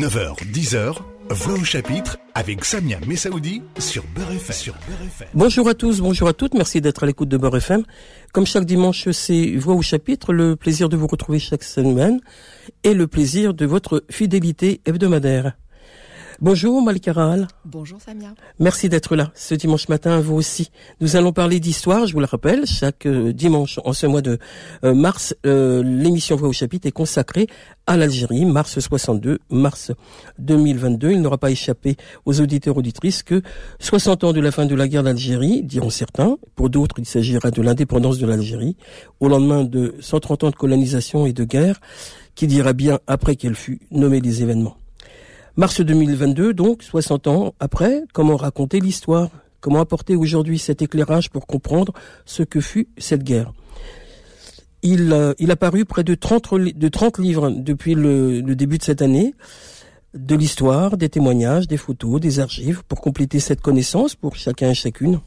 9h, 10h, Voix au chapitre avec Samia Messaoudi sur Beurre FM. Sur Bonjour à tous, bonjour à toutes, merci d'être à l'écoute de Beurre FM. Comme chaque dimanche, c'est Voix au chapitre, le plaisir de vous retrouver chaque semaine et le plaisir de votre fidélité hebdomadaire. Bonjour Malika Bonjour Samia. Merci d'être là ce dimanche matin, vous aussi. Nous allons parler d'histoire, je vous le rappelle, chaque euh, dimanche en ce mois de euh, mars, euh, l'émission Voix au chapitre est consacrée à l'Algérie, mars 62, mars 2022. Il n'aura pas échappé aux auditeurs auditrices que 60 ans de la fin de la guerre d'Algérie, diront certains, pour d'autres il s'agira de l'indépendance de l'Algérie, au lendemain de 130 ans de colonisation et de guerre, qui dira bien après qu'elle fut nommée des événements. Mars 2022, donc, 60 ans après, comment raconter l'histoire? Comment apporter aujourd'hui cet éclairage pour comprendre ce que fut cette guerre? Il, euh, il a paru près de 30, de 30 livres depuis le, début de cette année, de l'histoire, des témoignages, des photos, des archives, pour compléter cette connaissance pour chacun et chacune.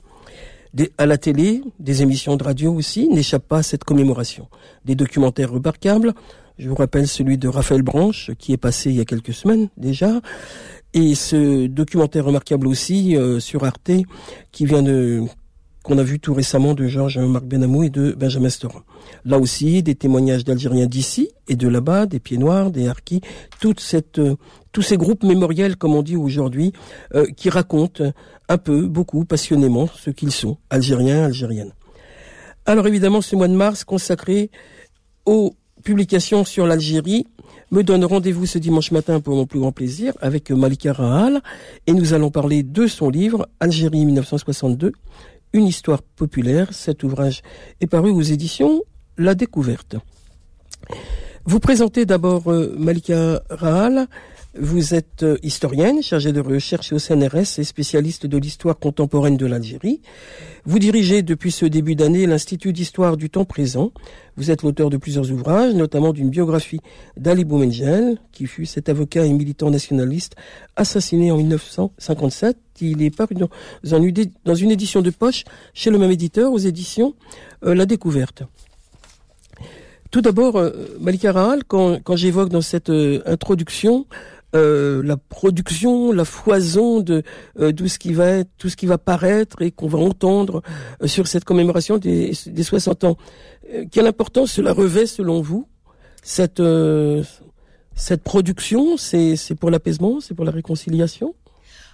à la télé, des émissions de radio aussi, n'échappent pas à cette commémoration. Des documentaires remarquables, je vous rappelle celui de Raphaël Branche, qui est passé il y a quelques semaines déjà. Et ce documentaire remarquable aussi euh, sur Arte, qui vient de qu'on a vu tout récemment de Georges-Marc Benamou et de Benjamin Storin. Là aussi, des témoignages d'Algériens d'ici et de là-bas, des Pieds Noirs, des Harkis, toute cette, euh, tous ces groupes mémoriels, comme on dit aujourd'hui, euh, qui racontent un peu, beaucoup, passionnément ce qu'ils sont, Algériens, Algériennes. Alors évidemment, ce mois de mars consacré aux publication sur l'Algérie me donne rendez-vous ce dimanche matin pour mon plus grand plaisir avec Malika Rahal et nous allons parler de son livre Algérie 1962, une histoire populaire. Cet ouvrage est paru aux éditions La Découverte. Vous présentez d'abord euh, Malika Rahal. Vous êtes euh, historienne, chargée de recherche au CNRS et spécialiste de l'histoire contemporaine de l'Algérie. Vous dirigez depuis ce début d'année l'Institut d'histoire du temps présent. Vous êtes l'auteur de plusieurs ouvrages, notamment d'une biographie d'Ali Boumengel, qui fut cet avocat et militant nationaliste assassiné en 1957. Il est paru dans, une édition de poche chez le même éditeur, aux éditions euh, La Découverte. Tout d'abord, euh, Malika Rahal, quand, quand j'évoque dans cette introduction euh, la production, la foison de euh, tout ce qui va être, tout ce qui va paraître et qu'on va entendre euh, sur cette commémoration des, des 60 ans. quelle importance cela revêt selon vous cette cette production? C'est c'est pour l'apaisement, c'est pour la réconciliation?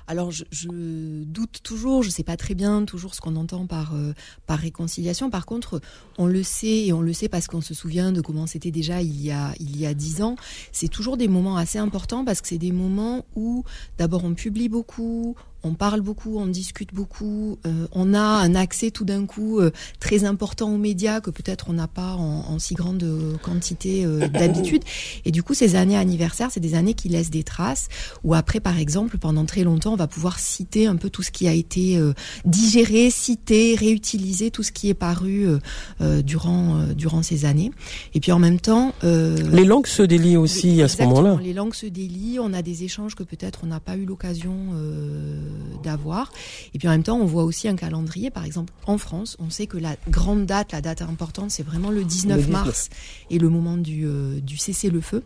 Alors je, doute toujours, je sais pas très bien toujours ce qu'on entend par euh, par réconciliation. Par contre, on le sait et on le sait parce qu'on se souvient de comment c'était déjà il y a il y a dix ans. C'est toujours des moments assez importants parce que c'est des moments où d'abord on publie beaucoup, on parle beaucoup, on discute beaucoup, euh, on a un accès tout d'un coup euh, très important aux médias que peut-être on n'a pas en, si grande quantité euh, d'habitude. Et du coup, ces années anniversaires, c'est des années qui laissent des traces. Ou après, par exemple, pendant très longtemps, on va pouvoir citer un peu tout ce qui a été digéré, cité, réutilisé, tout ce qui est paru durant durant ces années. Et puis en même temps, les langues se délient aussi à ce moment-là. Les langues se délient. On a des échanges que peut-être on n'a pas eu l'occasion d'avoir. Et puis en même temps, on voit aussi un calendrier. Par exemple, en France, on sait que la grande date, la date importante, c'est vraiment le 19, mars et le moment du, euh, du cessez-le-feu.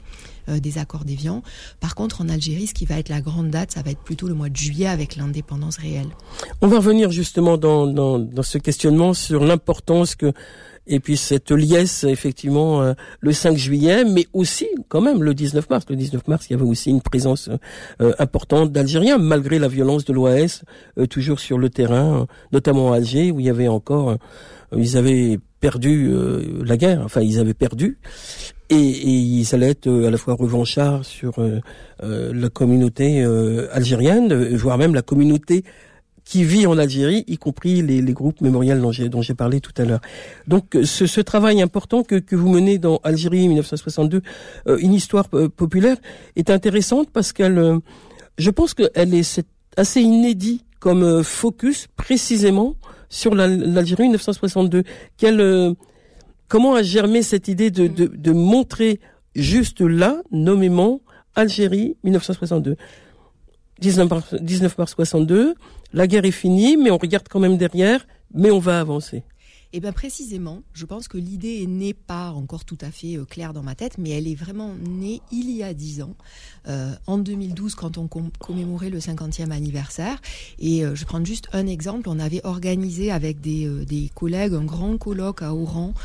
Euh, des accords d'Évian. Par contre, en Algérie, ce qui va être la grande date, ça va être plutôt le mois de juillet avec l'indépendance réelle. On va revenir justement dans, dans, dans ce questionnement sur l'importance que et puis cette liesse effectivement euh, le 5 juillet, mais aussi quand même le 19 mars. Le 19 mars, il y avait aussi une présence euh, importante d'Algériens, malgré la violence de l'OAS, euh, toujours sur le terrain, notamment à Alger, où il y avait encore, ils avaient perdu la guerre, enfin ils avaient perdu, et, et ils allaient être à la fois revanchards sur la communauté algérienne, voire même la communauté qui vit en Algérie, y compris les, les groupes mémoriels dont j'ai, parlé tout à l'heure. Donc euh, ce, ce travail important que, que vous menez dans Algérie 1962, euh, une histoire euh, populaire, est intéressante parce qu'elle, je pense qu'elle est assez inédit comme focus précisément sur l'Algérie 1962. Quelle, comment a germé cette idée de, de, de montrer juste là, nommément, Algérie 1962 19 mars, 19 mars 62, la guerre est finie, mais on regarde quand même derrière, mais on va avancer. Eh bien précisément, je pense que l'idée n'est pas encore tout à fait euh, claire dans ma tête, mais elle est vraiment née il y a dix ans, euh, en 2012 quand on commémorait le 50e anniversaire. Et euh, je prends juste un exemple, on avait organisé avec des, des collègues un grand colloque à Oran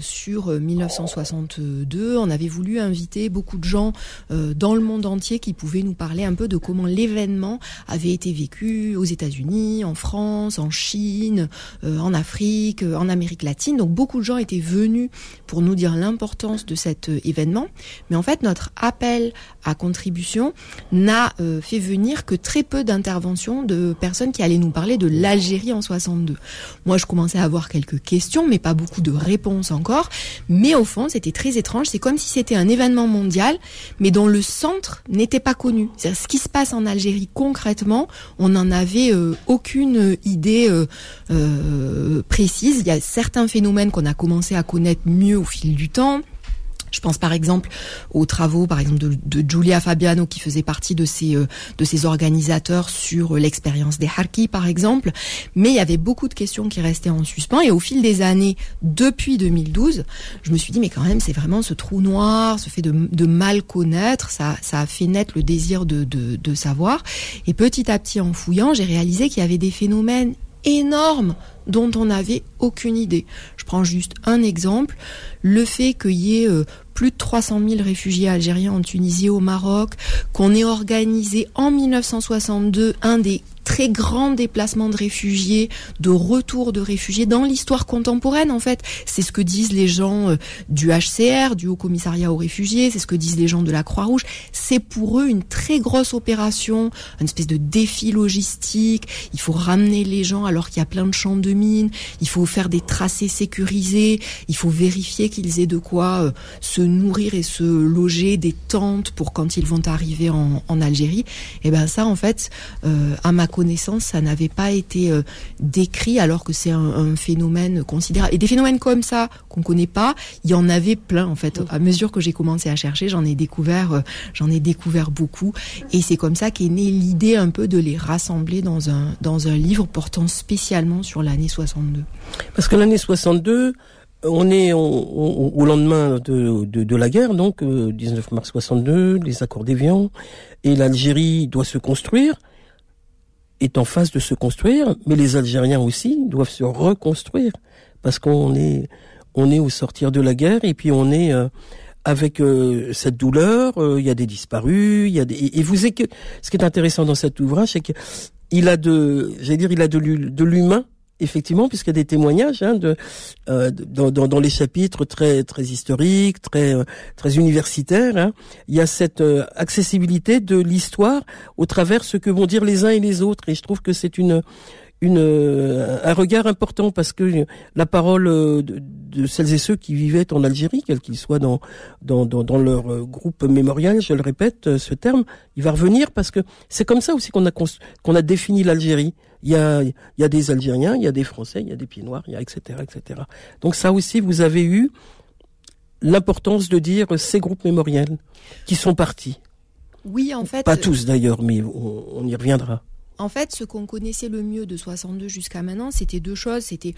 sur 1962. On avait voulu inviter beaucoup de gens dans le monde entier qui pouvaient nous parler un peu de comment l'événement avait été vécu aux États-Unis, en France, en Chine, en Afrique, en Amérique latine. Donc beaucoup de gens étaient venus pour nous dire l'importance de cet euh, événement. Mais en fait, notre appel à contribution n'a euh, fait venir que très peu d'interventions de personnes qui allaient nous parler de l'Algérie en 62. Moi, je commençais à avoir quelques questions, mais pas beaucoup de réponses encore. Mais au fond, c'était très étrange. C'est comme si c'était un événement mondial, mais dont le centre n'était pas connu. C'est-à-dire ce qui se passe en Algérie concrètement, on n'en avait euh, aucune idée précise. Il y a certains phénomènes qu'on a commencé à connaître mieux au fil du temps. Je pense par exemple aux travaux, par exemple de, Giulia Fabiano qui faisait partie de ces euh, de organisateurs sur l'expérience des Harkis par exemple. Mais il y avait beaucoup de questions qui restaient en suspens et au fil des années, depuis 2012, je me suis dit mais quand même c'est vraiment ce trou noir, ce fait de, mal connaître, ça ça a fait naître le désir de, de, de savoir. Et petit à petit en fouillant, j'ai réalisé qu'il y avait des phénomènes énormes dont on n'avait aucune idée. Je prends juste un exemple, le fait qu'il y ait euh, plus de 300 000 réfugiés algériens en Tunisie, au Maroc, qu'on ait organisé en 1962 un des très grand déplacement de réfugiés, de retour de réfugiés dans l'histoire contemporaine en fait. C'est ce que disent les gens euh, du HCR, du Haut Commissariat aux réfugiés, c'est ce que disent les gens de la Croix-Rouge. C'est pour eux une très grosse opération, une espèce de défi logistique. Il faut ramener les gens alors qu'il y a plein de champs de mines, il faut faire des tracés sécurisés, il faut vérifier qu'ils aient de quoi euh, se nourrir et se loger, des tentes pour quand ils vont arriver en, Algérie. Et ben ça en fait, euh, à ma connaissance, ça n'avait pas été euh, décrit alors que c'est un, phénomène considérable. Et des phénomènes comme ça qu'on connaît pas, il y en avait plein en fait. À mesure que j'ai commencé à chercher, j'en ai découvert, euh, j'en ai découvert beaucoup. Et c'est comme ça qu'est née l'idée un peu de les rassembler dans un dans un livre portant spécialement sur l'année 62. Parce que l'année 62 on est au lendemain de, de, la guerre, donc 19 euh, mars 62, les accords d'Évian, et l'Algérie doit se construire est en phase de se construire, mais les Algériens aussi doivent se reconstruire parce qu'on est on est au sortir de la guerre et puis on est euh, avec euh, cette douleur. Euh, il y a des disparus, il y a des et vous ce qui est intéressant dans cet ouvrage, c'est qu'il a de j'allais dire il a de l'humain effectivement, puisqu'il y a des témoignages hein, de, euh, dans, dans, les chapitres très très historiques, très euh, très universitaires, hein, il y a cette euh, accessibilité de l'histoire au travers ce que vont dire les uns et les autres. Et je trouve que c'est une une, un regard important parce que la parole de, de, celles et ceux qui vivaient en Algérie, quels qu'ils soient dans, dans, dans, dans, leur groupe mémorial, je le répète, ce terme, il va revenir parce que c'est comme ça aussi qu'on a, qu'on a défini l'Algérie. Il y a, il y a des Algériens, il y a des Français, il y a des Pieds Noirs, il y a etc. etc. Donc ça aussi, vous avez eu l'importance de dire ces groupes mémoriels qui sont partis. Oui, en fait. Pas tous d'ailleurs, mais on, on y reviendra. En fait, ce qu'on connaissait le mieux de 62 jusqu'à maintenant, c'était deux choses. C'était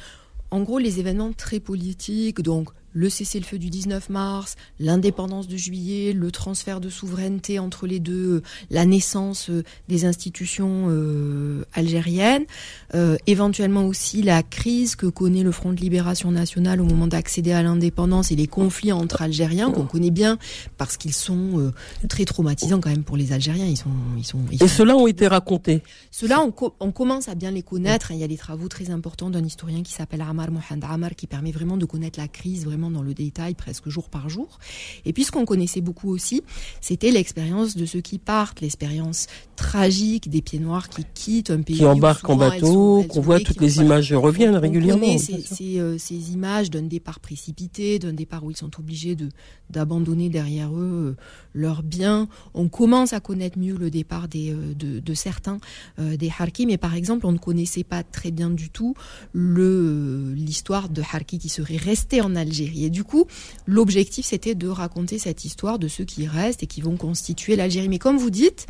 en gros les événements très politiques, donc le cessez-le-feu du 19 mars, l'indépendance de juillet, le transfert de souveraineté entre les deux, la naissance euh, des institutions euh, algériennes, euh, éventuellement aussi la crise que connaît le Front de libération nationale au moment d'accéder à l'indépendance et les conflits entre Algériens qu'on connaît bien parce qu'ils sont très traumatisants quand même pour les Algériens. Ils sont, ils sont, et ceux-là ont été racontés. Ceux-là, on, on, commence à bien les connaître. Il y a des travaux très importants d'un historien qui s'appelle Amar Mohand Amar qui permet vraiment de connaître la crise vraiment dans le détail presque jour par jour. Et puis ce qu'on connaissait beaucoup aussi, c'était l'expérience de ceux qui partent, l'expérience tragique des pieds noirs qui quittent un pays. Qui embarquent en bateau, qu'on voit toutes les images reviennent régulièrement. ces, euh, ces, images d'un départ précipité, d'un départ où ils sont obligés de d'abandonner derrière eux euh, leurs biens. On commence à connaître mieux le départ des, euh, de, de, certains des Harki, mais par exemple, on ne connaissait pas très bien du tout le l'histoire de Harki qui serait resté en Algérie. Et du coup, l'objectif, c'était de raconter cette histoire de ceux qui restent et qui vont constituer l'Algérie. Mais comme vous dites,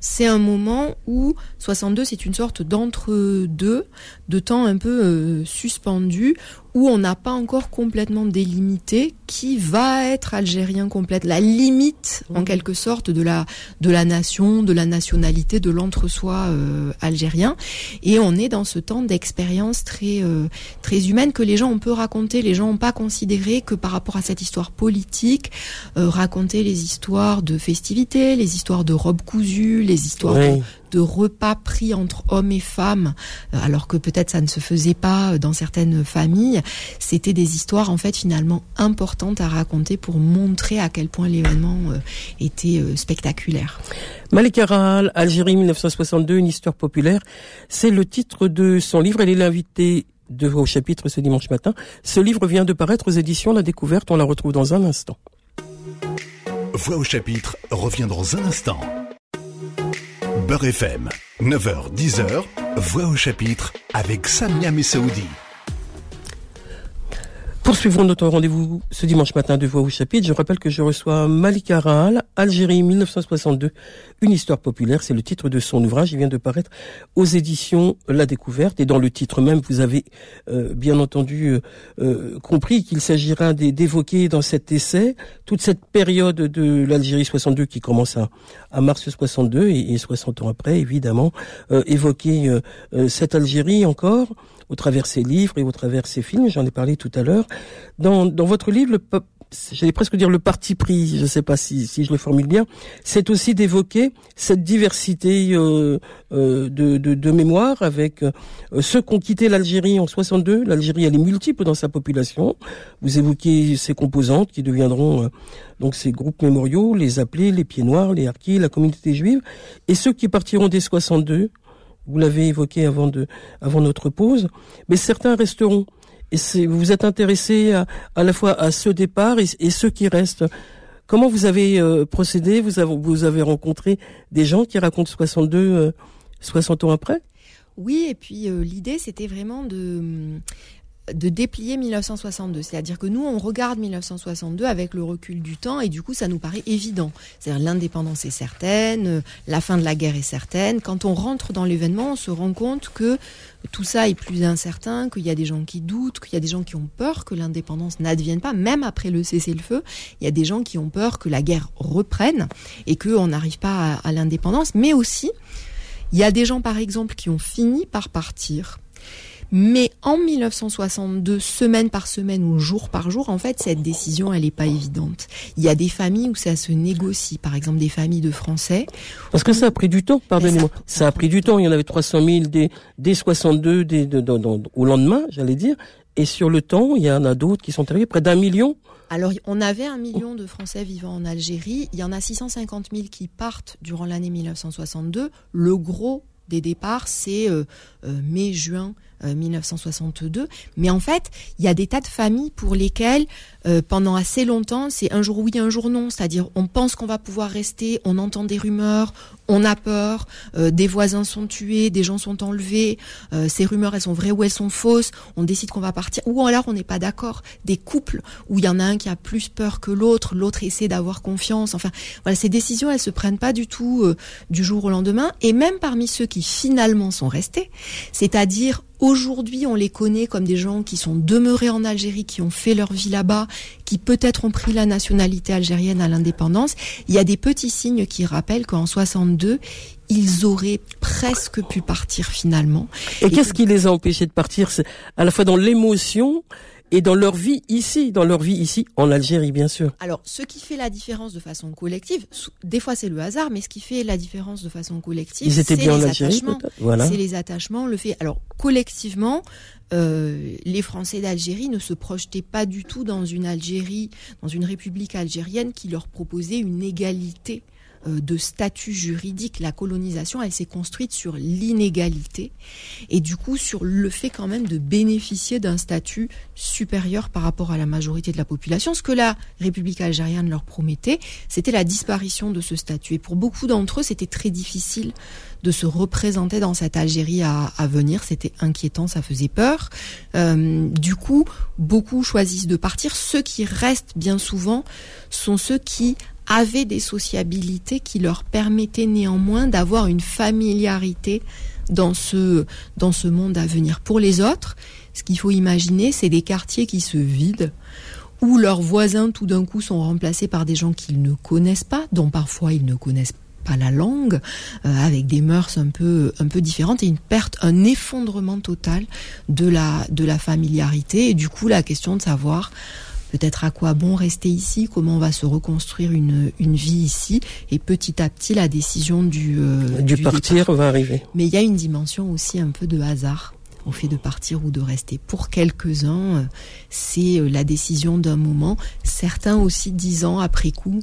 c'est un moment où 62 c'est une sorte d'entre-deux, de temps un peu euh, suspendu, où on n'a pas encore complètement délimité qui va être algérien complète, la limite en mhm. quelque sorte de la de la nation, de la nationalité, de l'entre-soi euh, algérien. Et on est dans ce temps d'expérience très euh, très humaine que les gens ont peu raconté. Les gens n'ont pas considéré que par rapport à cette histoire politique, euh, raconter les histoires de festivités, les histoires de robes cousues, les histoires de repas pris entre hommes et femmes, euh, alors que peut-être ça ne se faisait pas dans certaines familles. C'était des histoires en fait finalement importantes à raconter pour montrer à quel point l'événement euh, était euh, spectaculaire. Malik Aral, Algérie 1962, une histoire populaire. C'est le titre de son livre. Elle est l'invitée de vos chapitres ce dimanche matin. Ce livre vient de paraître aux éditions La Découverte. On la retrouve dans un instant. Voix au chapitre revient dans un instant. Beurre FM, 9h-10h, Voix au chapitre avec Samia Messaoudi. Poursuivons notre rendez-vous ce dimanche matin de Voix au chapitre. Je rappelle que je reçois Malika Rahal, Algérie 1962, une histoire populaire. C'est le titre de son ouvrage. Il vient de paraître aux éditions La Découverte. Et dans le titre même, vous avez euh, bien entendu euh, euh, compris qu'il s'agira d'évoquer dans cet essai toute cette période de l'Algérie 62 qui commence à, mars 62 et, et 60 ans après, évidemment, évoquer cette Algérie encore au travers ses livres et au travers ses films, j'en ai parlé tout à l'heure. Dans, votre livre, j'allais presque dire le parti pris, je ne sais pas si, je le formule bien, c'est aussi d'évoquer cette diversité euh, euh, de, mémoire avec euh, ceux qui ont quitté l'Algérie en 62. L'Algérie, elle est multiple dans sa population. Vous évoquez ces composantes qui deviendront donc ces groupes mémoriaux, les appelés, les pieds noirs, les harkis, la communauté juive, et ceux qui partiront dès 62 vous l'avez évoqué avant notre pause, mais certains resteront. Et vous vous êtes intéressé à, à, la fois à ce départ et, ceux qui restent. Comment vous avez euh, procédé? Vous avez, vous avez rencontré des gens qui racontent 62, 60 euh, ans après? Oui, et puis euh, l'idée c'était vraiment de de déplier 1962. C'est-à-dire que nous, on regarde 1962 avec le recul du temps et du coup, ça nous paraît évident. C'est-à-dire l'indépendance est certaine, la fin de la guerre est certaine. Quand on rentre dans l'événement, on se rend compte que tout ça est plus incertain, qu'il y a des gens qui doutent, qu'il y a des gens qui ont peur que l'indépendance n'advienne pas, même après le cessez-le-feu. Il y a des gens qui ont peur que la guerre reprenne et qu'on n'arrive pas à, à l'indépendance. Mais aussi, il y a des gens, par exemple, qui ont fini par partir mais en 1962, semaine par semaine ou jour par jour, en fait, cette décision, elle n'est pas évidente. Il y a des familles où ça se négocie, par exemple des familles de Français. Parce que ça a pris du temps, pardonnez-moi. Ça, a pris du temps. Il y en avait 300 000 dès, dès 62, dès, au lendemain, j'allais dire. Et sur le temps, il y en a d'autres qui sont arrivés, près d'un million. Alors, on avait un million de Français vivant en Algérie. Il y en a 650 000 qui partent durant l'année 1962. Le gros des départs, c'est euh, euh, mai-juin 1962. Euh, Mais en fait, il y a des tas de familles pour lesquelles, pendant assez longtemps, c'est un jour oui, un jour non. C'est-à-dire, on pense qu'on va pouvoir rester, on entend des rumeurs, on a peur, des voisins sont tués, des gens sont enlevés, ces rumeurs, elles sont vraies ou elles sont fausses, on décide qu'on va partir, ou alors on n'est pas d'accord. Des couples où il y en a un qui a plus peur que l'autre, l'autre essaie d'avoir confiance. Enfin, voilà, ces décisions, elles se prennent pas du tout du jour au lendemain. Et même parmi ceux qui finalement sont restés, c'est-à-dire Aujourd'hui, on les connaît comme des gens qui sont demeurés en Algérie, qui ont fait leur vie là-bas, qui peut-être ont pris la nationalité algérienne à l'indépendance. Il y a des petits signes qui rappellent qu'en 62, ils auraient presque pu partir finalement. Et, qu'est-ce qui les a empêchés de partir? À la fois dans l'émotion et dans leur vie ici, dans leur vie ici, en Algérie, bien sûr. Alors, ce qui fait la différence de façon collective, des fois c'est le hasard, mais ce qui fait la différence de façon collective, c'est les attachements. Voilà. C'est les attachements, le fait. Alors, collectivement, euh, les Français d'Algérie ne se projetaient pas du tout dans une Algérie, dans une république algérienne qui leur proposait une égalité de statut juridique. La colonisation, elle s'est construite sur l'inégalité et du coup sur le fait quand même de bénéficier d'un statut supérieur par rapport à la majorité de la population. Ce que la République algérienne leur promettait, c'était la disparition de ce statut. Et pour beaucoup d'entre eux, c'était très difficile de se représenter dans cette Algérie à, venir. C'était inquiétant, ça faisait peur. Euh, du coup, beaucoup choisissent de partir. Ceux qui restent bien souvent sont ceux qui avaient des sociabilités qui leur permettaient néanmoins d'avoir une familiarité dans ce, dans ce monde à venir. Pour les autres, Ce qu'il faut imaginer, c'est des quartiers qui se vident où leurs voisins tout d'un coup sont remplacés par des gens qu'ils ne connaissent pas, dont parfois ils ne connaissent pas la langue, euh, avec des mœurs un peu un peu différentes et une perte, un effondrement total de la de la familiarité et du coup la question de savoir peut-être à quoi bon rester ici, comment on va se reconstruire une, une vie ici, et petit à petit la décision du, euh, du, partir va arriver. Mais il y a une dimension aussi un peu de hasard au fait de partir ou de rester. Pour quelques-uns, c'est euh, la décision d'un moment, certains aussi dix ans après coup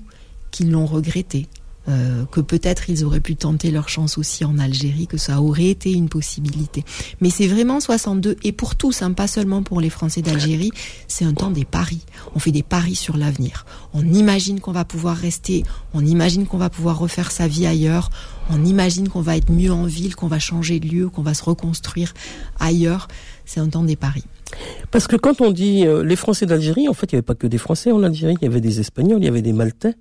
qu'ils l'ont regretté. Euh, que peut-être ils auraient pu tenter leur chance aussi en Algérie, que ça aurait été une possibilité. Mais c'est vraiment 62, et pour tous, hein, pas seulement pour les Français d'Algérie, c'est un temps des paris. On fait des paris sur l'avenir. On imagine qu'on va pouvoir rester, on imagine qu'on va pouvoir refaire sa vie ailleurs, on imagine qu'on va être mieux en ville, qu'on va changer de lieu, qu'on va se reconstruire ailleurs. C'est un temps des paris. Parce que quand on dit euh, les Français d'Algérie, en fait, il n'y avait pas que des Français en Algérie, il y avait des Espagnols, il y avait des Maltais.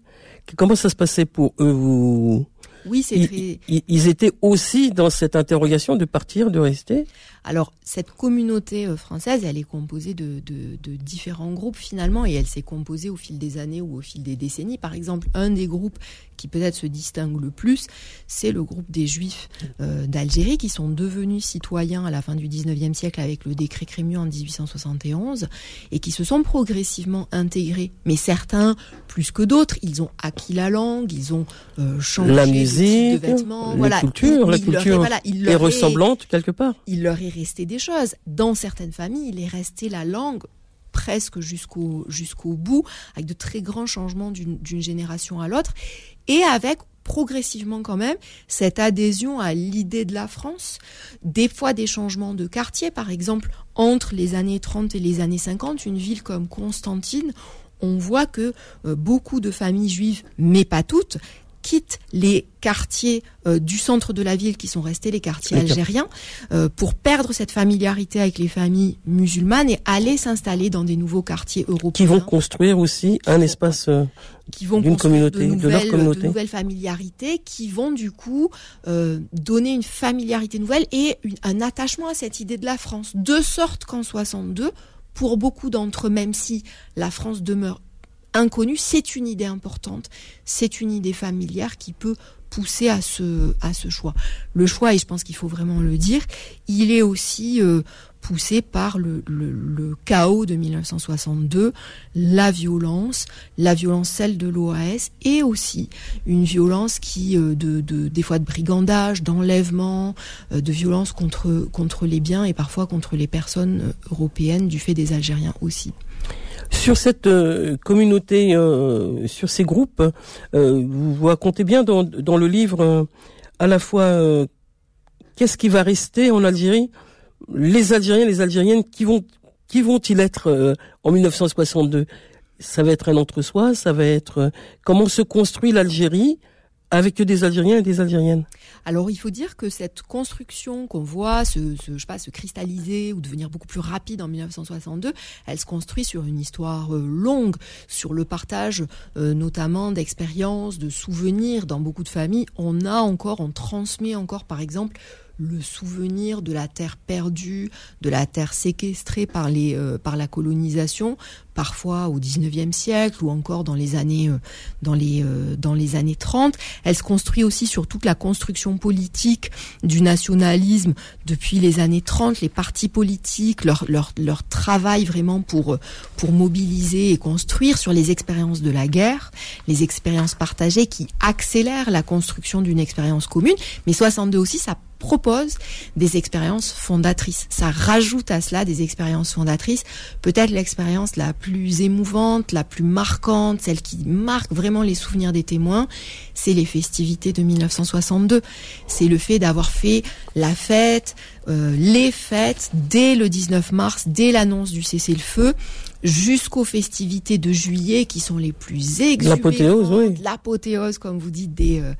Comment ça se passait pour eux vous... Oui, c'est très... ils, étaient aussi dans cette interrogation de partir, de rester? Alors, cette communauté euh, française, elle est composée de, différents groupes finalement, et elle s'est composée au fil des années ou au fil des décennies. Par exemple, un des groupes qui peut-être se distingue le plus, c'est le groupe des Juifs euh, d'Algérie, qui sont devenus citoyens à la fin du 19e siècle avec le décret Crémieux en 1871, et qui se sont progressivement intégrés. Mais certains, plus que d'autres, ils ont acquis la langue, ils ont euh, changé la musique, de vêtements, la voilà. culture, la culture est, ressemblante quelque part. Il leur est resté des choses. Dans certaines familles, il est resté la langue presque jusqu'au bout, avec de très grands changements d'une génération à l'autre, et avec progressivement quand même cette adhésion à l'idée de la France, des fois des changements de quartier, par exemple entre les années 30 et les années 50, une ville comme Constantine, on voit que euh, beaucoup de familles juives, mais pas toutes, quitte les quartiers euh, du centre de la ville qui sont restés les quartiers algériens euh, pour perdre cette familiarité avec les familles musulmanes et aller s'installer dans des nouveaux quartiers européens. Qui vont construire aussi un espace euh, qui vont d'une communauté, de, nouvelles, leur communauté. De nouvelles familiarités qui vont du coup donner une familiarité nouvelle et un attachement à cette idée de la France. De sorte qu'en 62, pour beaucoup d'entre eux, même si la France demeure inconnu, c'est une idée importante, c'est une idée familière qui peut pousser à ce, à ce choix. Le choix, et je pense qu'il faut vraiment le dire, il est aussi euh, poussé par le, chaos de 1962, la violence, la violence celle de l'OAS, et aussi une violence qui, euh, de, des fois de brigandage, d'enlèvement, euh, de violence contre, contre les biens et parfois contre les personnes européennes du fait des Algériens aussi. Sur cette euh, communauté, euh, sur ces groupes, euh, vous racontez bien dans, dans le livre à la fois qu'est-ce qui va rester en Algérie, les Algériens, les Algériennes, qui vont qui vont-ils être en 1962 Ça va être un entre-soi, ça va être comment se construit l'Algérie avec des Algériens et des Algériennes. Alors il faut dire que cette construction qu'on voit se, cristalliser ou devenir beaucoup plus rapide en 1962, elle se construit sur une histoire euh, longue, sur le partage euh, notamment d'expériences, de souvenirs dans beaucoup de familles. On a encore, on transmet encore par exemple le souvenir de la terre perdue, de la terre séquestrée par, les, euh, par la colonisation, parfois au 19e siècle ou encore dans les années, euh, dans les, euh, dans les années 30. Elle se construit aussi sur toute la construction politique du nationalisme depuis les années 30, les partis politiques, leur, leur, leur travail vraiment pour, pour mobiliser et construire sur les expériences de la guerre, les expériences partagées qui accélèrent la construction d'une expérience commune. Mais 62 aussi, ça propose des expériences fondatrices. Ça rajoute à cela des expériences fondatrices. Peut-être l'expérience la plus émouvante, la plus marquante, celle qui marque vraiment les souvenirs des témoins, c'est les festivités de 1962. C'est le fait d'avoir fait la fête, euh, les fêtes dès le 19 mars, dès l'annonce du cessez-le-feu, jusqu'aux festivités de juillet qui sont les plus exubérantes. L'apothéose, oui. L'apothéose, comme vous dites, des, euh,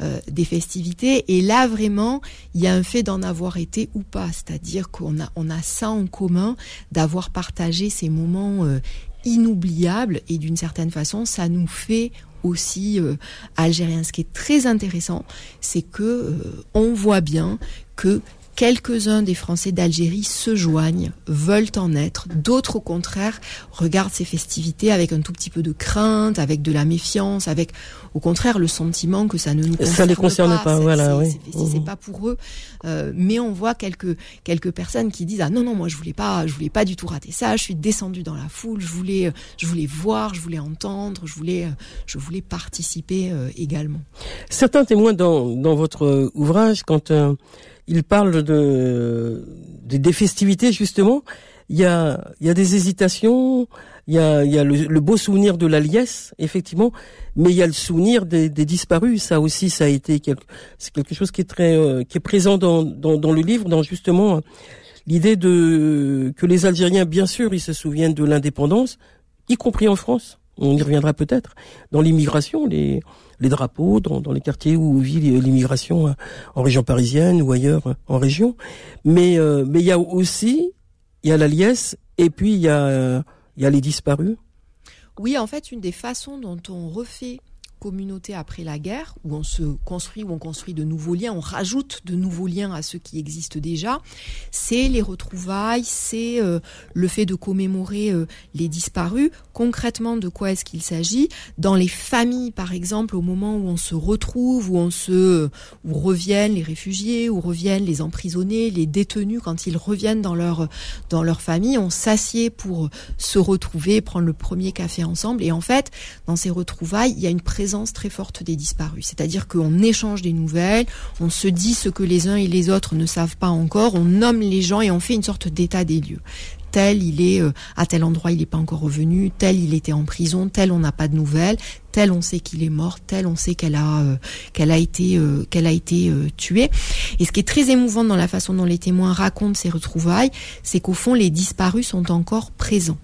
euh, des festivités. Et là, vraiment, il y a un fait d'en avoir été ou pas. C'est-à-dire qu'on a, on a ça en commun, d'avoir partagé ces moments euh, inoubliables. Et d'une certaine façon, ça nous fait aussi algériens. Ce qui est très intéressant, c'est que on voit bien que quelques-uns des Français d'Algérie se joignent, veulent en être, d'autres au contraire regardent ces festivités avec un tout petit peu de crainte, avec de la méfiance, avec au contraire le sentiment que ça ne nous concerne ça les concerne pas, voilà, oui. C'est mmh. pas pour eux, euh, mais on voit quelques quelques personnes qui disent ah non non moi je voulais pas je voulais pas du tout rater ça, je suis descendu dans la foule, je voulais je voulais voir, je voulais entendre, je voulais je voulais participer euh, également. Certains témoins dans dans votre ouvrage quand euh, il parle de, des festivités justement. Il y a, il y a des hésitations, il y a, il y a le, beau souvenir de la liesse, effectivement, mais il y a le souvenir des, des disparus. Ça aussi, ça a été quelque, c'est quelque chose qui est très, euh, qui est présent dans, dans, dans, le livre, dans justement l'idée de que les Algériens, bien sûr, ils se souviennent de l'indépendance, y compris en France. On y reviendra peut-être dans l'immigration, les drapeaux dans, les quartiers où vit l'immigration euh, en région parisienne ou ailleurs euh, en région. Mais euh, mais il y a aussi il y a la liesse et puis il y il y a les disparus. Oui, en fait, une des façons dont on refait communauté après la guerre, où on se construit, où on construit de nouveaux liens, on rajoute de nouveaux liens à ceux qui existent déjà, c'est les retrouvailles, c'est euh, le fait de commémorer euh, les disparus. Concrètement, de quoi est-ce qu'il s'agit? Dans les familles, par exemple, au moment où on se retrouve, où on se, où reviennent les réfugiés, où reviennent les emprisonnés, les détenus, quand ils reviennent dans leur dans leur famille, on s'assied pour se retrouver, prendre le premier café ensemble. Et en fait, dans ces retrouvailles, il y a une présence très forte des disparus. C'est-à-dire qu'on échange des nouvelles, on se dit ce que les uns et les autres ne savent pas encore, on nomme les gens et on fait une sorte d'état des lieux tel il est euh, à tel endroit il n'est pas encore revenu, tel il était en prison, tel on n'a pas de nouvelles, tel on sait qu'il est mort, tel on sait qu'elle a euh, qu'elle a été euh, qu'elle a été tuée. Et ce qui est très émouvant dans la façon dont les témoins racontent ces retrouvailles, c'est qu'au fond les disparus sont encore présents.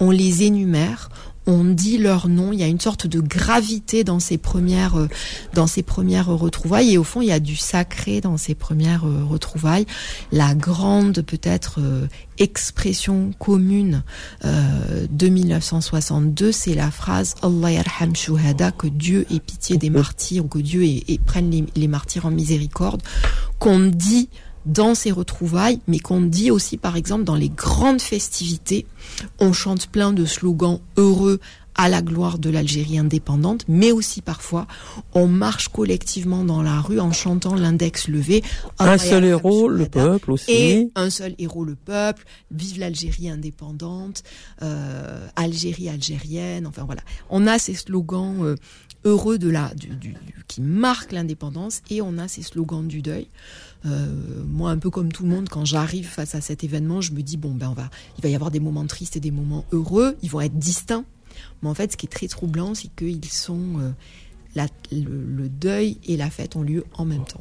On les énumère, on dit leur nom, il y a une sorte de gravité dans ces premières euh, dans ces premières retrouvailles et au fond il y a du sacré dans ces premières euh, retrouvailles. La grande peut-être euh, expression commune de 1962, c'est la phrase Allah yarham shuhada que Dieu ait pitié des martyrs ou que Dieu prenne les, les martyrs en miséricorde qu'on dit dans ces retrouvailles, mais qu'on dit aussi par exemple dans les grandes festivités. On chante plein de slogans heureux à la gloire de l'Algérie indépendante, mais aussi parfois on marche collectivement dans la rue en chantant l'index levé. Un seul héros, le peuple aussi. Et un seul héros, le peuple. Vive l'Algérie indépendante, euh, Algérie algérienne. Enfin voilà, on a ces slogans euh, heureux de la, qui marquent l'indépendance et on a ces slogans du deuil. Euh, moi, un peu comme tout le monde, quand j'arrive face à cet événement, je me dis bon ben on va, il va y avoir des moments tristes et des moments heureux. Ils vont être distincts. Mais en fait, ce qui est très troublant, c'est qu'ils sont euh, la, le, deuil et la fête ont lieu en même temps.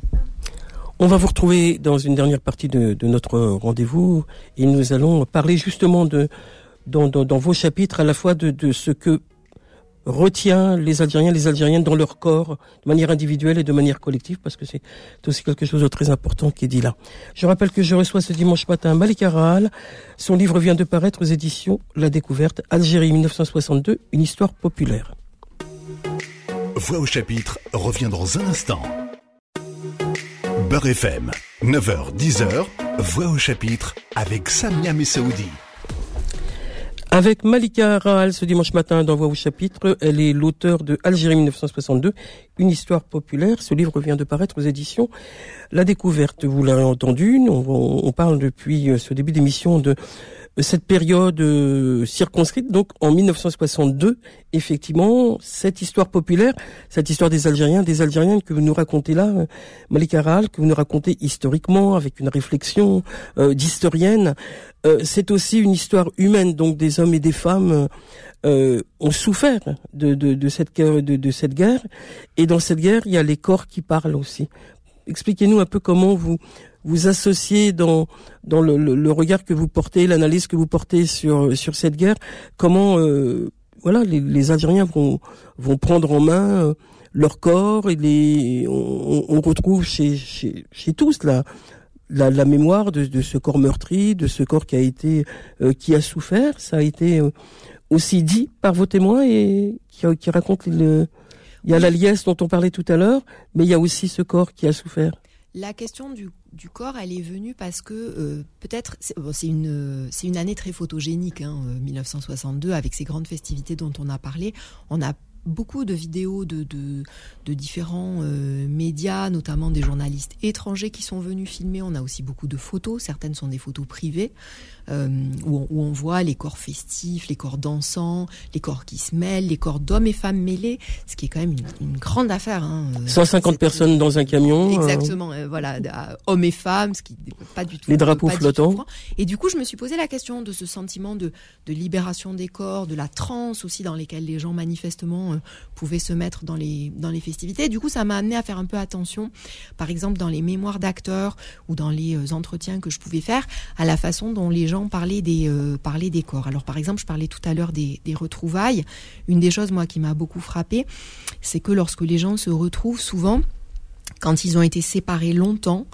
On va vous retrouver dans une dernière partie de, notre rendez-vous et nous allons parler justement de dans, vos chapitres à la fois de ce que retient les Algériens, les Algériennes dans leur corps, de manière individuelle et de manière collective, parce que c'est aussi quelque chose de très important qui est dit là. Je rappelle que je reçois ce dimanche matin Malik Aral. Son livre vient de paraître aux éditions La Découverte, Algérie 1962, une histoire populaire. Voix au chapitre revient dans un instant. Beurre FM, 9h, 10h, Voix au chapitre avec Samia Messaoudi. Avec Malika Rahal ce dimanche matin dans Voix au chapitre, elle est l'auteur de Algérie 1962, une histoire populaire. Ce livre vient de paraître aux éditions La Découverte. Vous l'avez entendu, on, on parle depuis euh, ce début d'émission de cette période euh, circonscrite, donc en 1962, effectivement, cette histoire populaire, cette histoire des Algériens, des Algériennes que vous nous racontez là, euh, Malik Aral, que vous nous racontez historiquement, avec une réflexion euh, d'historienne, c'est aussi une histoire humaine, donc des hommes et des femmes ont souffert de, de, de cette, de, de cette guerre, et dans cette guerre, il y a les corps qui parlent aussi. Expliquez-nous un peu comment vous vous associez dans dans le, le, regard que vous portez, l'analyse que vous portez sur sur cette guerre, comment euh, voilà les, les, Algériens vont vont prendre en main euh, leur corps et les on, on retrouve chez, chez chez tous la la, la mémoire de, de, ce corps meurtri, de ce corps qui a été euh, qui a souffert, ça a été aussi dit par vos témoins et qui, qui raconte le il y a la liesse dont on parlait tout à l'heure, mais il y a aussi ce corps qui a souffert. La question du, corps, elle est venue parce que euh, peut-être c'est une une année très photogénique, hein, 1962, avec ces grandes festivités dont on a parlé. On a beaucoup de vidéos de, de, de différents euh, médias, notamment des journalistes étrangers qui sont venus filmer. On a aussi beaucoup de photos, certaines sont des photos privées, euh, où, on, où, on, voit les corps festifs, les corps dansants, les corps qui se mêlent, les corps d'hommes et femmes mêlés, ce qui est quand même une, une grande affaire. Hein. 150 personnes dans un camion. Exactement, euh... voilà, hommes et femmes, ce qui n'est pas du tout. Les drapeaux flottants. Et du coup, je me suis posé la question de ce sentiment de, de libération des corps, de la transe aussi dans lesquelles les gens manifestement pouvaient se mettre dans les, festivités. du coup, ça m'a amené à faire un peu attention, par exemple, dans les mémoires d'acteurs ou dans les entretiens que je pouvais faire, à la façon dont les gens parlaient des, euh, parlaient des corps. Alors, par exemple, je parlais tout à l'heure des, retrouvailles. Une des choses, moi, qui m'a beaucoup frappé, c'est que lorsque les gens se retrouvent, souvent, quand ils ont été séparés longtemps,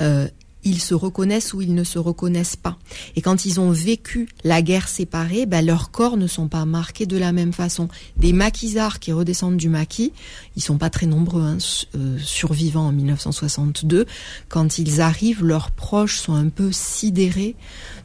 euh, ils se reconnaissent ou ils ne se reconnaissent pas. Et quand ils ont vécu la guerre séparée, ben, leurs corps ne sont pas marqués de la même façon. Des maquisards qui redescendent du maquis, ils sont pas très nombreux, hein, euh, survivants en 1962. Quand ils arrivent, leurs proches sont un peu sidérés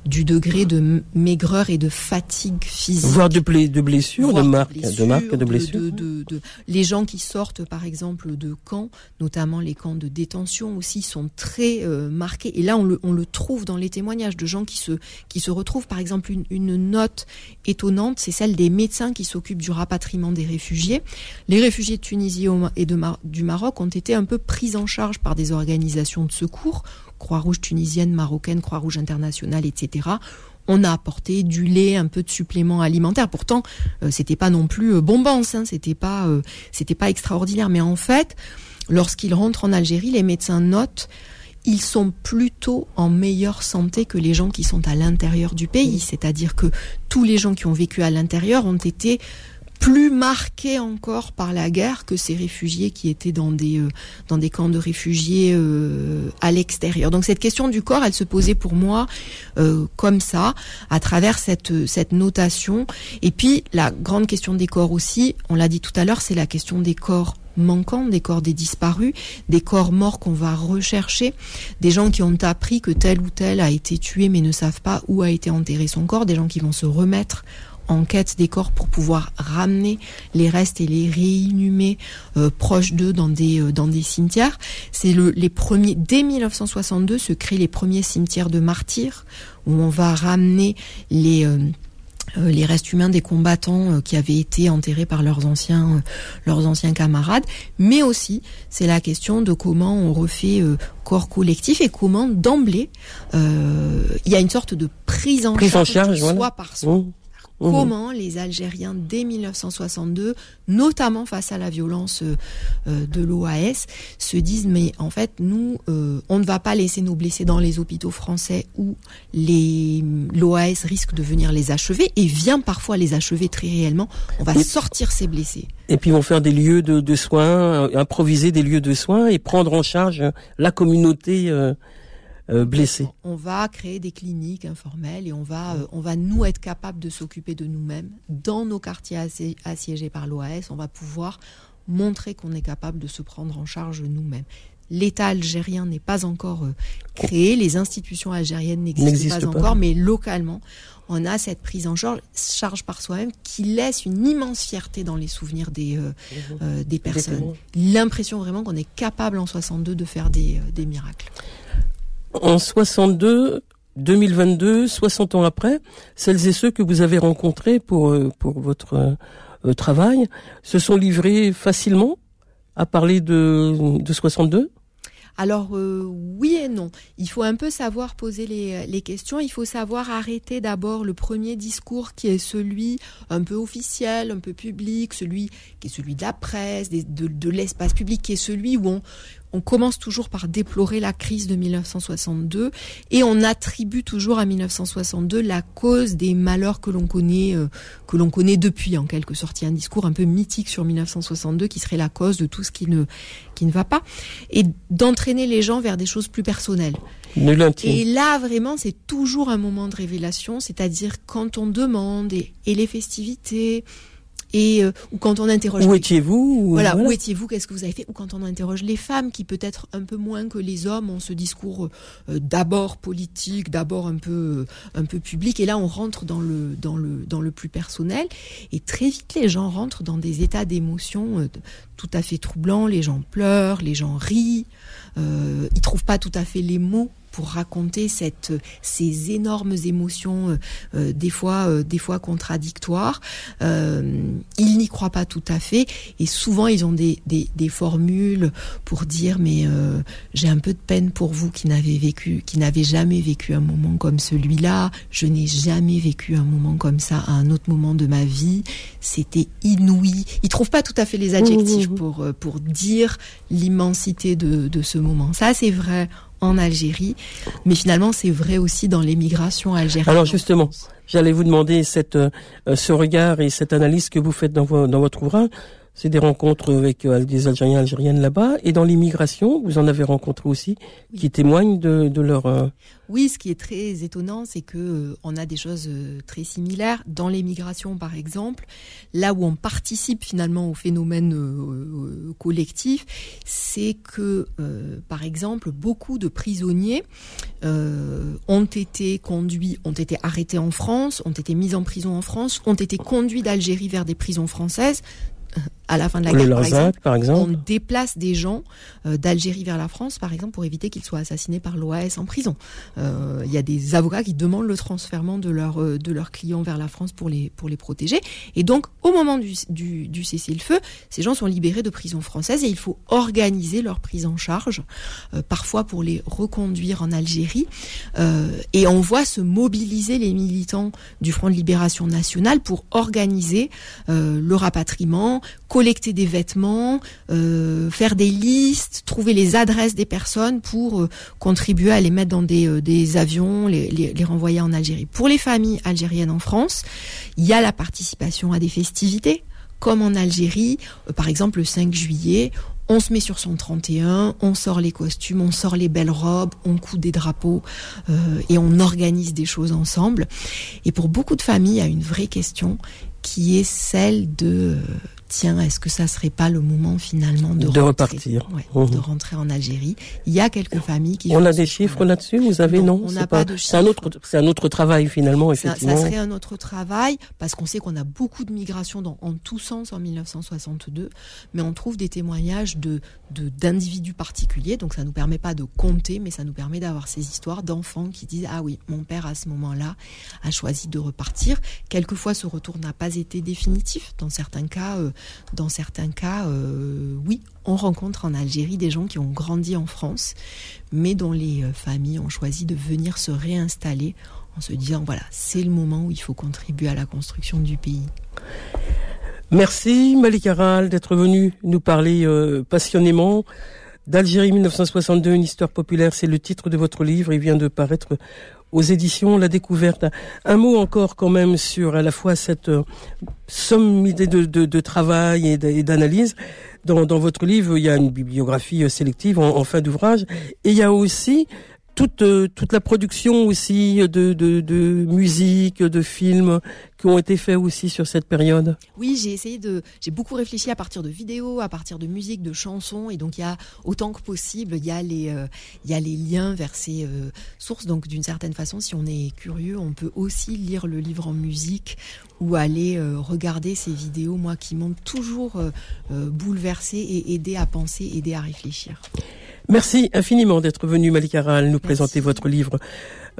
du degré de maigreur et de fatigue physique. Voire de, de blessures, de marques, de, marques de blessures. De, de, de, les gens qui sortent, par exemple, de camps, notamment les camps de détention aussi, sont très euh, marqués. Et là, on le, trouve dans les témoignages de gens qui se, qui se retrouvent. Par exemple, une, note étonnante, c'est celle des médecins qui s'occupent du rapatriement des réfugiés. Les réfugiés de Tunisie et de du Maroc ont été un peu pris en charge par des organisations de secours Croix-Rouge tunisienne, marocaine, Croix-Rouge internationale, etc. On a apporté du lait, un peu de suppléments alimentaires. Pourtant, euh, c'était pas non plus euh, bombance, hein, c'était pas, euh, c'était pas extraordinaire. Mais en fait, lorsqu'ils rentrent en Algérie, les médecins notent ils sont plutôt en meilleure santé que les gens qui sont à l'intérieur du pays. C'est-à-dire que tous les gens qui ont vécu à l'intérieur ont été plus marqués encore par la guerre que ces réfugiés qui étaient dans des euh, dans des camps de réfugiés euh, à l'extérieur. Donc cette question du corps, elle se posait pour moi euh, comme ça, à travers cette cette notation. Et puis la grande question des corps aussi, on l'a dit tout à l'heure, c'est la question des corps manquants, des corps des disparus, des corps morts qu'on va rechercher, des gens qui ont appris que tel ou tel a été tué mais ne savent pas où a été enterré son corps, des gens qui vont se remettre en quête des corps pour pouvoir ramener les restes et les réinhumer euh, proches d'eux dans des euh, dans des cimetières. C'est le les premiers dès 1962 se créent les premiers cimetières de martyrs où on va ramener les euh, les restes humains des combattants qui avaient été enterrés par leurs anciens leurs anciens camarades, mais aussi c'est la question de comment on refait corps collectif et comment d'emblée il y a une sorte de prise en prise charge, en charge soi voilà. par soi. Mmh comment les Algériens dès 1962, notamment face à la violence euh, de l'OAS, se disent mais en fait nous euh, on ne va pas laisser nos blessés dans les hôpitaux français où les l'OAS risque de venir les achever et vient parfois les achever très réellement. On va Et- sortir ces blessés. Et puis ils vont faire des lieux de, de soins, euh, improviser des lieux de soins et prendre en charge euh, la communauté euh. On va créer des cliniques informelles et on va, euh, on va nous être capables de s'occuper de nous-mêmes dans nos quartiers assiégés par l'OAS. On va pouvoir montrer qu'on est capable de se prendre en charge nous-mêmes. L'État algérien n'est pas encore euh, créé, les institutions algériennes n'existent pas, pas. encore, mais localement, on a cette prise en charge, charge par soi-même qui laisse une immense fierté dans les souvenirs des, euh, euh, des personnes. L'impression vraiment qu'on est capable en 62 de faire des, euh, des miracles. En 62, 2022, 60 ans après, celles et ceux que vous avez rencontrés pour euh, votre euh, travail se sont livrés facilement à parler de de 62. Alors euh, oui et non. Il faut un peu savoir poser les, questions. Il faut savoir arrêter d'abord le premier discours qui est celui un peu officiel, un peu public, celui qui est celui de la presse, de, de l'espace public, qui est celui où on, on commence toujours par déplorer la crise de 1962 et on attribue toujours à 1962 la cause des malheurs que l'on connaît euh, que l'on connaît depuis en quelque sorte. Il y a un discours un peu mythique sur 1962 qui serait la cause de tout ce qui ne qui ne va pas et d'entraîner les gens vers des choses plus personnelles. Et là, vraiment, c'est toujours un moment de révélation, c'est-à-dire quand on demande, et, et les festivités, et euh, ou quand on interroge où étiez-vous voilà, où étiez-vous qu'est-ce que vous avez fait ou quand on interroge les femmes qui peut-être un peu moins que les hommes ont ce discours euh, d'abord politique d'abord un peu un peu public et là on rentre dans le dans le dans le plus personnel et très vite les gens rentrent dans des états d'émotion euh, tout à fait troublants les gens pleurent les gens rient euh, ils trouvent pas tout à fait les mots pour raconter cette, ces énormes émotions, euh, euh, des fois, euh, des fois contradictoires. ils n'y croient pas tout à fait, et souvent ils ont des, des, des formules pour dire mais j'ai un peu de peine pour vous qui n'avez vécu, qui n'avez jamais vécu un moment comme celui-là. Je n'ai jamais vécu un moment comme ça à un autre moment de ma vie. C'était inouï. Ils trouvent pas tout à fait les adjectifs mmh, mmh, mmh. pour pour dire l'immensité de, de ce moment. Ça c'est vrai en Algérie, mais finalement c'est vrai aussi dans l'émigration algérienne. Alors justement, j'allais vous demander cette, euh, ce regard et cette analyse que vous faites dans, dans votre ouvrage. C'est des rencontres avec euh, des Algériens, Algériennes là-bas, et dans l'immigration, vous en avez rencontré aussi, qui témoignent de, de leur euh, oui, ce qui est très étonnant, c'est que euh, on a des choses euh, très similaires. Dans l'émigration, par exemple, là où on participe finalement au phénomène collectif, c'est que, par exemple, beaucoup de prisonniers ont été conduits, ont été arrêtés en France, ont été mis en prison en France, ont été conduits d'Algérie vers des prisons françaises à la fin de la guerre, par exemple, on déplace des gens euh, d'Algérie vers la France, par exemple, pour éviter qu'ils soient assassinés par l'OAS en prison. Euh, il y a des avocats qui demandent le transfert de leurs euh, de leurs clients vers la France pour les pour les protéger. Et donc, au moment du, du, du cessez-le-feu, ces gens sont libérés de prison française et il faut organiser leur prise en charge, parfois pour les reconduire en Algérie. et on voit se mobiliser les militants du Front de Libération Nationale pour organiser le rapatriement collecter des vêtements, euh, faire des listes, trouver les adresses des personnes pour euh, contribuer à les mettre dans des, euh, des avions, les, les, les, renvoyer en Algérie. Pour les familles algériennes en France, il y a la participation à des festivités, comme en Algérie, par exemple le 5 juillet, on se met sur son 31, on sort les costumes, on sort les belles robes, on coud des drapeaux euh, et on organise des choses ensemble. Et pour beaucoup de familles, il y a une vraie question qui est celle de tiens, est-ce que ça serait pas le moment finalement de, repartir, mmh. de rentrer en Algérie Il y a quelques familles qui. On a des chiffres là-dessus. Vous avez non, On n'a pas, de C'est un autre, c'est un autre travail finalement effectivement. Ça, serait un autre travail parce qu'on sait qu'on a beaucoup de migrations dans, en tous sens en 1962, mais on trouve des témoignages de d'individus particuliers. Donc ça nous permet pas de compter, mais ça nous permet d'avoir ces histoires d'enfants qui disent ah oui, mon père à ce moment-là a choisi de repartir. Quelquefois, ce retour n'a pas été définitif. Dans certains cas. Euh, dans certains cas, euh, oui, on rencontre en Algérie des gens qui ont grandi en France, mais dont les euh, familles ont choisi de venir se réinstaller en se disant, voilà, c'est le moment où il faut contribuer à la construction du pays. Merci Malik Aral d'être venu nous parler euh, passionnément d'Algérie 1962, une histoire populaire. C'est le titre de votre livre. Il vient de paraître aux éditions La Découverte. Un mot encore quand même sur à la fois cette euh, somme de, travail et d'analyse. Dans, votre livre, il y a une bibliographie euh, sélective en fin d'ouvrage et il y a aussi toute euh, toute la production aussi de, de, de musique, de films qui ont été faits aussi sur cette période. Oui, j'ai essayé de, j'ai beaucoup réfléchi à partir de vidéos, à partir de musique, de chansons, et donc il y a autant que possible, il y a les euh, il y a les liens vers ces euh, sources. Donc d'une certaine façon, si on est curieux, on peut aussi lire le livre en musique ou aller regarder ces vidéos, moi qui m'ont toujours bouleversé et aidé à penser, aidé à réfléchir. Merci infiniment d'être venu, Malik Aral, nous présenter votre livre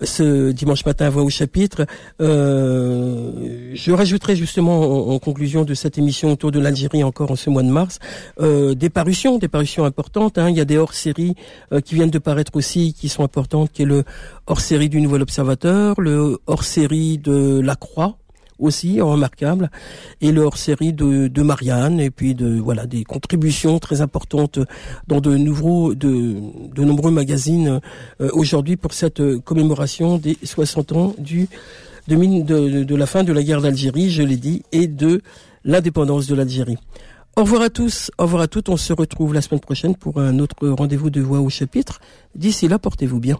euh, ce dimanche matin à Voix au chapitre. Euh, je rajouterai justement en, conclusion de cette émission autour de l'Algérie encore en ce mois de mars euh, des parutions, des parutions importantes. Hein. Il y a des hors-séries euh, qui viennent de paraître aussi, qui sont importantes, qui est le hors-série du Nouvel Observateur, le hors-série de La Croix aussi remarquable et le hors-série de, de, Marianne et puis de voilà des contributions très importantes dans de nouveaux de, de nombreux magazines euh, aujourd'hui pour cette commémoration des 60 ans du de, de la fin de la guerre d'Algérie, je l'ai dit, et de l'indépendance de l'Algérie. Au revoir à tous, au revoir à toutes. On se retrouve la semaine prochaine pour un autre rendez-vous de voix au chapitre. D'ici là, portez-vous bien.